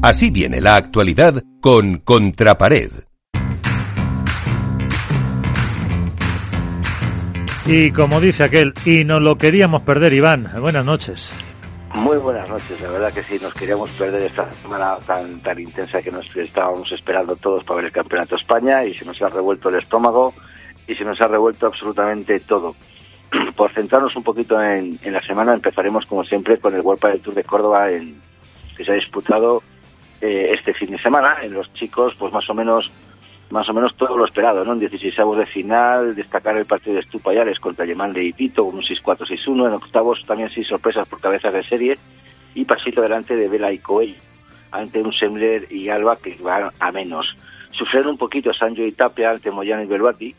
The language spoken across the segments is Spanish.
Así viene la actualidad con Contrapared. Y como dice aquel, y nos lo queríamos perder, Iván. Buenas noches. Muy buenas noches, la verdad que sí, nos queríamos perder esta semana tan, tan intensa que nos estábamos esperando todos para ver el Campeonato de España y se nos ha revuelto el estómago y se nos ha revuelto absolutamente todo. Por centrarnos un poquito en, la semana, empezaremos como siempre con el World del Tour de Córdoba en, que se ha disputado eh, este fin de semana. En los chicos, pues más o menos más o menos todo lo esperado, ¿no? En 16 de final, destacar el partido de Estupayales contra Alemán de Ipito, un 6-4-6-1. En octavos también seis sorpresas por cabezas de serie y pasito delante de Vela y Coelho ante un Semler y Alba que van a menos. Sufrieron un poquito Sancho y Tapia ante Moyano y Belvati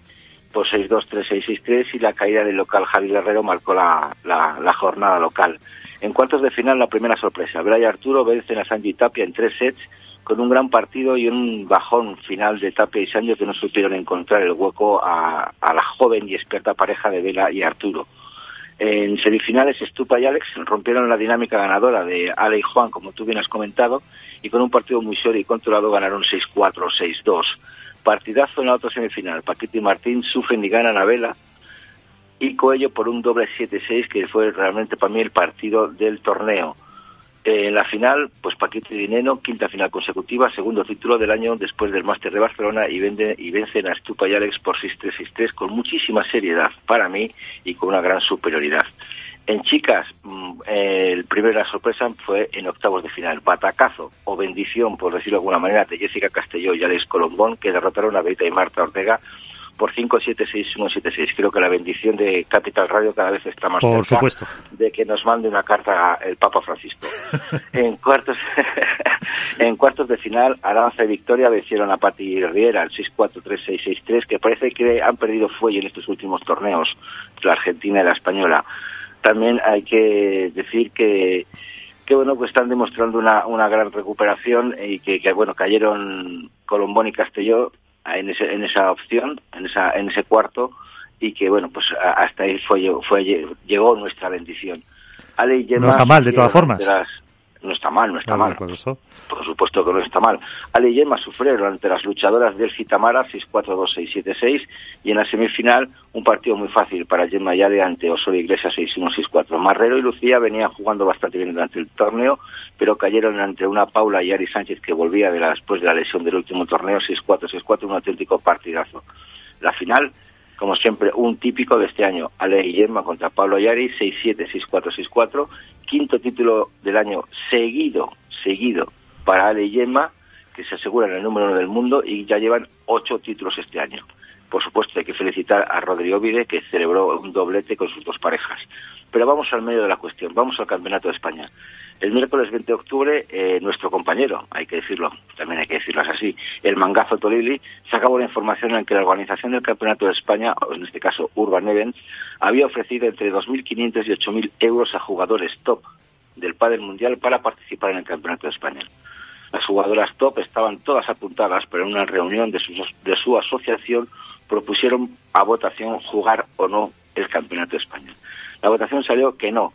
por 6-2, 3-6, 6-3 y la caída del local Javi Guerrero marcó la, la, jornada local. En cuartos de final, la primera sorpresa. Bray Arturo vence a Sancho y Tapia en tres sets con un gran partido y un bajón final de Tapia y Sancho que no supieron encontrar el hueco a, la joven y experta pareja de Vela y Arturo. En semifinales, Stupa y Alex rompieron la dinámica ganadora de Ale y Juan, como tú bien has comentado, y con un partido muy serio y controlado ganaron 6-4, 6-2. Partidazo en la otra semifinal. Paquito y Martín sufren y ganan a Vela, y Coello por un doble 7-6, que fue realmente para mí el partido del torneo. Eh, en la final, pues Paquito y Dineno, quinta final consecutiva, segundo título del año después del Máster de Barcelona y, vende, y vencen a Stupa y Alex por 6-3-6-3 con muchísima seriedad para mí y con una gran superioridad. En chicas, mm, el primera sorpresa fue en octavos de final. Batacazo o bendición, por decirlo de alguna manera, de Jessica Castelló y Alex Colombón, que derrotaron a Beita y Marta Ortega por 576176. Creo que la bendición de Capital Radio cada vez está más por supuesto. de que nos mande una carta el Papa Francisco. en cuartos en cuartos de final, Aranza y Victoria vencieron a Pati Riera al 6-4-3-6-6-3, que parece que han perdido fuelle en estos últimos torneos, la Argentina y la Española. También hay que decir que que bueno pues están demostrando una, una gran recuperación y que, que bueno cayeron Colombón y Castelló en, ese, en esa opción, en, esa, en ese cuarto, y que, bueno, pues hasta ahí fue, fue llegó nuestra bendición. no está mal, de todas formas. No está mal, no está mal. Por, supuesto que no está mal. Ale y Gemma sufrieron ante las luchadoras del Citamara 6-4-2-6-7-6 y en la semifinal un partido muy fácil para Gemma Yade ante Osorio Iglesias 6-1-6-4. Marrero y Lucía venían jugando bastante bien durante el torneo, pero cayeron ante una Paula y Ari Sánchez que volvía de después de la lesión del último torneo 6-4-6-4, un auténtico partidazo. La final, como siempre, un típico de este año, Ale y Gemma contra Pablo Ayari, 6-7, 6-4, 6-4, quinto título del año seguido, seguido para Ale y Gemma, que se aseguran el número uno del mundo y ya llevan ocho títulos este año. Por supuesto, hay que felicitar a Rodrigo Vide, que celebró un doblete con sus dos parejas. Pero vamos al medio de la cuestión, vamos al Campeonato de España. El miércoles 20 de octubre, eh, nuestro compañero, hay que decirlo, también hay que decirlo así, el Mangazo Tolili, sacaba una información en que la organización del Campeonato de España, o en este caso Urban Events, había ofrecido entre 2.500 y 8.000 euros a jugadores top del Padel Mundial para participar en el Campeonato de España. Las jugadoras top estaban todas apuntadas, pero en una reunión de su asociación propusieron a votación jugar o no el Campeonato de España. La votación salió que no,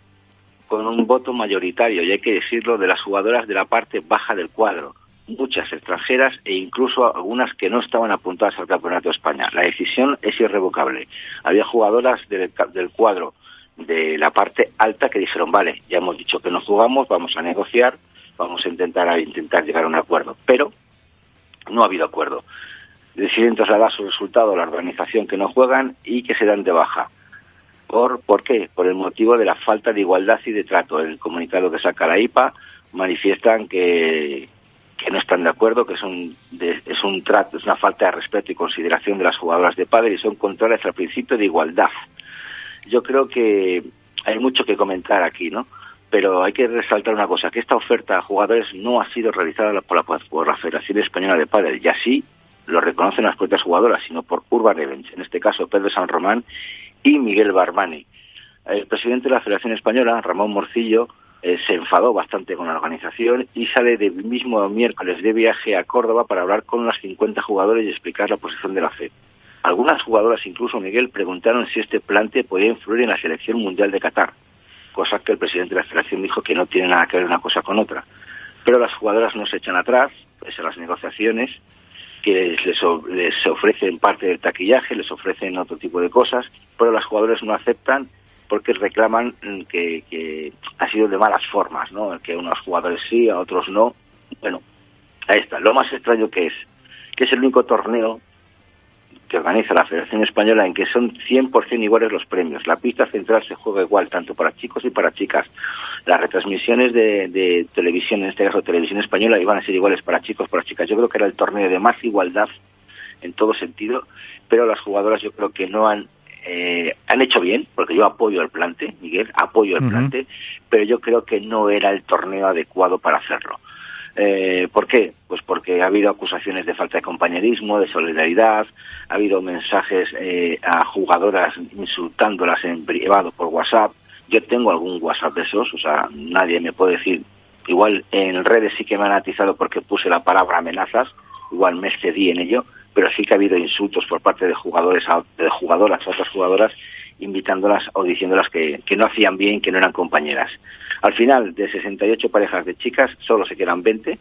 con un voto mayoritario, y hay que decirlo, de las jugadoras de la parte baja del cuadro, muchas extranjeras e incluso algunas que no estaban apuntadas al Campeonato de España. La decisión es irrevocable. Había jugadoras del, del cuadro de la parte alta que dijeron, vale, ya hemos dicho que no jugamos, vamos a negociar, vamos a intentar, intentar llegar a un acuerdo. Pero no ha habido acuerdo. Deciden trasladar su resultado a la organización que no juegan y que se dan de baja. ¿Por, ¿Por qué? Por el motivo de la falta de igualdad y de trato. El comunicado que saca la IPA manifiestan que, que no están de acuerdo, que es un, es un trato, es una falta de respeto y consideración de las jugadoras de padre y son contrarias al principio de igualdad. Yo creo que hay mucho que comentar aquí, ¿no? Pero hay que resaltar una cosa, que esta oferta a jugadores no ha sido realizada por la, por la Federación Española de Padres, y así lo reconocen las propias jugadoras, sino por Urban Events, en este caso Pedro San Román y Miguel Barmani. El presidente de la Federación Española, Ramón Morcillo, eh, se enfadó bastante con la organización y sale del mismo miércoles de viaje a Córdoba para hablar con los 50 jugadores y explicar la posición de la FED. Algunas jugadoras, incluso Miguel, preguntaron si este plante podía influir en la selección mundial de Qatar, cosa que el presidente de la Federación dijo que no tiene nada que ver una cosa con otra. pero las jugadoras no se echan atrás, pues en las negociaciones, que les, les ofrecen parte del taquillaje, les ofrecen otro tipo de cosas, pero las jugadoras no aceptan porque reclaman que, que ha sido de malas formas, ¿no? Que unos jugadores sí, a otros no. Bueno, ahí está. Lo más extraño que es, que es el único torneo que organiza la Federación Española en que son 100% iguales los premios. La pista central se juega igual tanto para chicos y para chicas. Las retransmisiones de, televisión, en este caso televisión española, iban a ser iguales para chicos, y para chicas. Yo creo que era el torneo de más igualdad en todo sentido, pero las jugadoras yo creo que no han eh, han hecho bien, porque yo apoyo el plante, Miguel, apoyo el plante, pero yo creo que no era el torneo adecuado para hacerlo. Eh, ¿Por qué? Pues porque ha habido acusaciones de falta de compañerismo, de solidaridad, ha habido mensajes eh, a jugadoras insultándolas en privado por WhatsApp. Yo tengo algún WhatsApp de esos, o sea, nadie me puede decir. Igual en redes sí que me han atizado porque puse la palabra amenazas, igual me excedí en ello, pero sí que ha habido insultos por parte de jugadores de jugadoras a otras jugadoras invitándolas o diciéndolas que, que no hacían bien, que no eran compañeras. Al final, de 68 parejas de chicas, solo se quedan 20.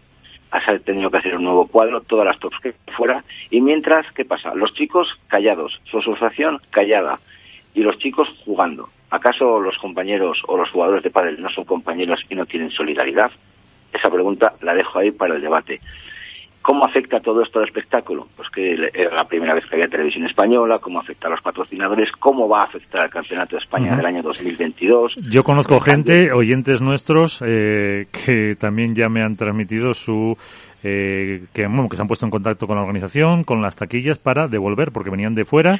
Has tenido que hacer un nuevo cuadro, todas las tops que fuera. Y mientras, ¿qué pasa? Los chicos callados, su asociación callada y los chicos jugando. ¿Acaso los compañeros o los jugadores de pádel no son compañeros y no tienen solidaridad? Esa pregunta la dejo ahí para el debate. ¿Cómo afecta todo esto al espectáculo? Pues que era la primera vez que había televisión española, cómo afecta a los patrocinadores, cómo va a afectar al Campeonato de España del año 2022. Yo conozco gente, oyentes nuestros, eh, que también ya me han transmitido su eh, que, que se han puesto en contacto con la organización, con las taquillas para devolver, porque venían de fuera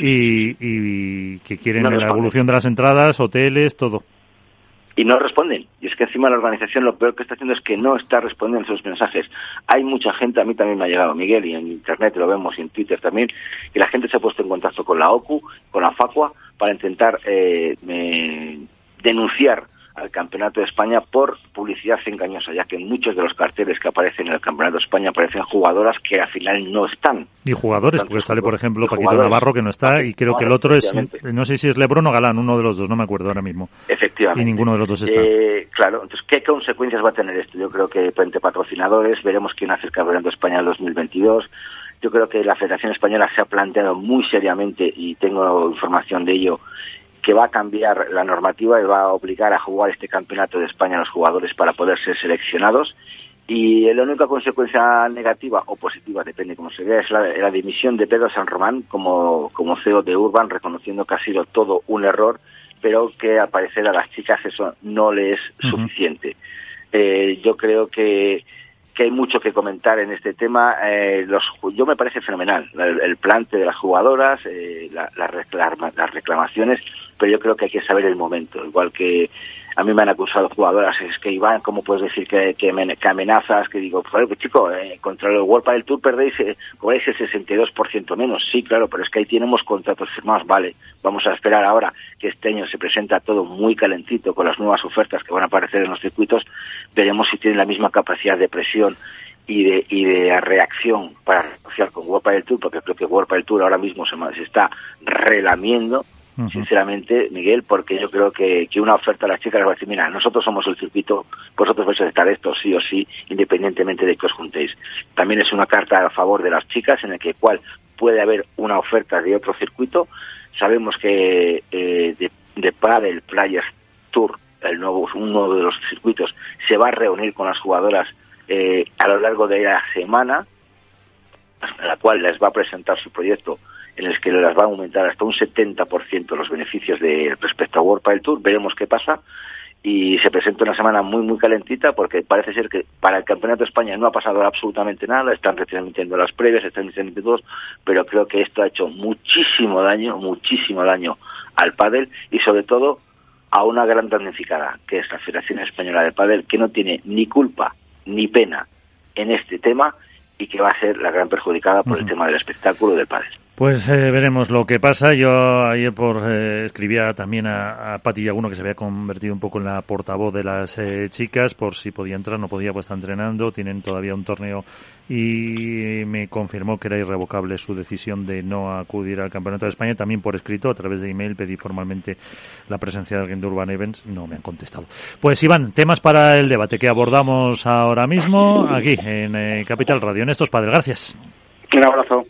y, que quieren la evolución de las entradas, hoteles, todo y no responden. Y es que encima la organización lo peor que está haciendo es que no está respondiendo a esos mensajes. Hay mucha gente, a mí también me ha llegado, Miguel, y en Internet lo vemos y en Twitter también, y la gente se ha puesto en contacto con la OCU, con la FACUA, para intentar eh, denunciar al Campeonato de España por publicidad engañosa, ya que muchos de los carteles que aparecen en el Campeonato de España aparecen jugadoras que al final no están. Y jugadores, porque sale, por ejemplo, Paquito Navarro, que no está, y creo que el otro es, no sé si es Lebron o Galán, uno de los dos, no me acuerdo ahora mismo. Efectivamente. Y ninguno de los dos está. Eh, claro, entonces, ¿qué consecuencias va a tener esto? Yo creo que entre patrocinadores, veremos quién hace el Campeonato de España en 2022. Yo creo que la Federación Española se ha planteado muy seriamente, y tengo información de ello, que va a cambiar la normativa y va a obligar a jugar este campeonato de España a los jugadores para poder ser seleccionados. Y la única consecuencia negativa o positiva, depende cómo se vea, es la, dimisión de Pedro San Román como, como CEO de Urban, reconociendo que ha sido todo un error, pero que al parecer a las chicas eso no le es suficiente. Eh, yo creo que que hay mucho que comentar en este tema. Eh, los, yo me parece fenomenal el, plante de las jugadoras, eh, las reclamaciones, pero yo creo que hay que saber el momento. Igual que a mí me han acusado jugadoras, es que Iván, ¿cómo puedes decir que, que, amenazas? Que digo, pues chico, eh, contra el World del Tour perdéis, eh, cobráis el 62% menos. Sí, claro, pero es que ahí tenemos contratos firmados, vale. Vamos a esperar ahora que este año se presenta todo muy calentito con las nuevas ofertas que van a aparecer en los circuitos. Veremos si tienen la misma capacidad de presión y de, y de reacción para negociar con World del Tour, porque creo que World del Tour ahora mismo se está relamiendo sinceramente, Miguel, porque yo creo que, que una oferta a las chicas les va a decir, mira, nosotros somos el circuito, vosotros vais a estar esto sí o sí, independientemente de que os juntéis. También es una carta a favor de las chicas en el que cual puede haber una oferta de otro circuito. Sabemos que eh, de, de el Players Tour, el nuevo, uno de los circuitos, se va a reunir con las jugadoras eh, a lo largo de la semana, a la cual les va a presentar su proyecto en el que les va a aumentar hasta un 70% los beneficios de respecto a World Padel Tour. Veremos qué pasa. Y se presenta una semana muy, muy calentita porque parece ser que para el Campeonato de España no ha pasado absolutamente nada. Están retransmitiendo las previas, están retransmitiendo todos, pero creo que esto ha hecho muchísimo daño, muchísimo daño al pádel y sobre todo a una gran damnificada, que es la Federación Española de Pádel, que no tiene ni culpa ni pena en este tema y que va a ser la gran perjudicada por el tema del espectáculo del pádel. Pues eh, veremos lo que pasa. Yo ayer por eh, escribía también a, a Pati Yaguno que se había convertido un poco en la portavoz de las eh, chicas por si podía entrar, no podía, pues está entrenando, tienen todavía un torneo y me confirmó que era irrevocable su decisión de no acudir al Campeonato de España. También por escrito, a través de email, pedí formalmente la presencia de alguien de Urban Events. No me han contestado. Pues Iván, temas para el debate que abordamos ahora mismo aquí en Capital Radio. En estos padres, gracias. Un abrazo.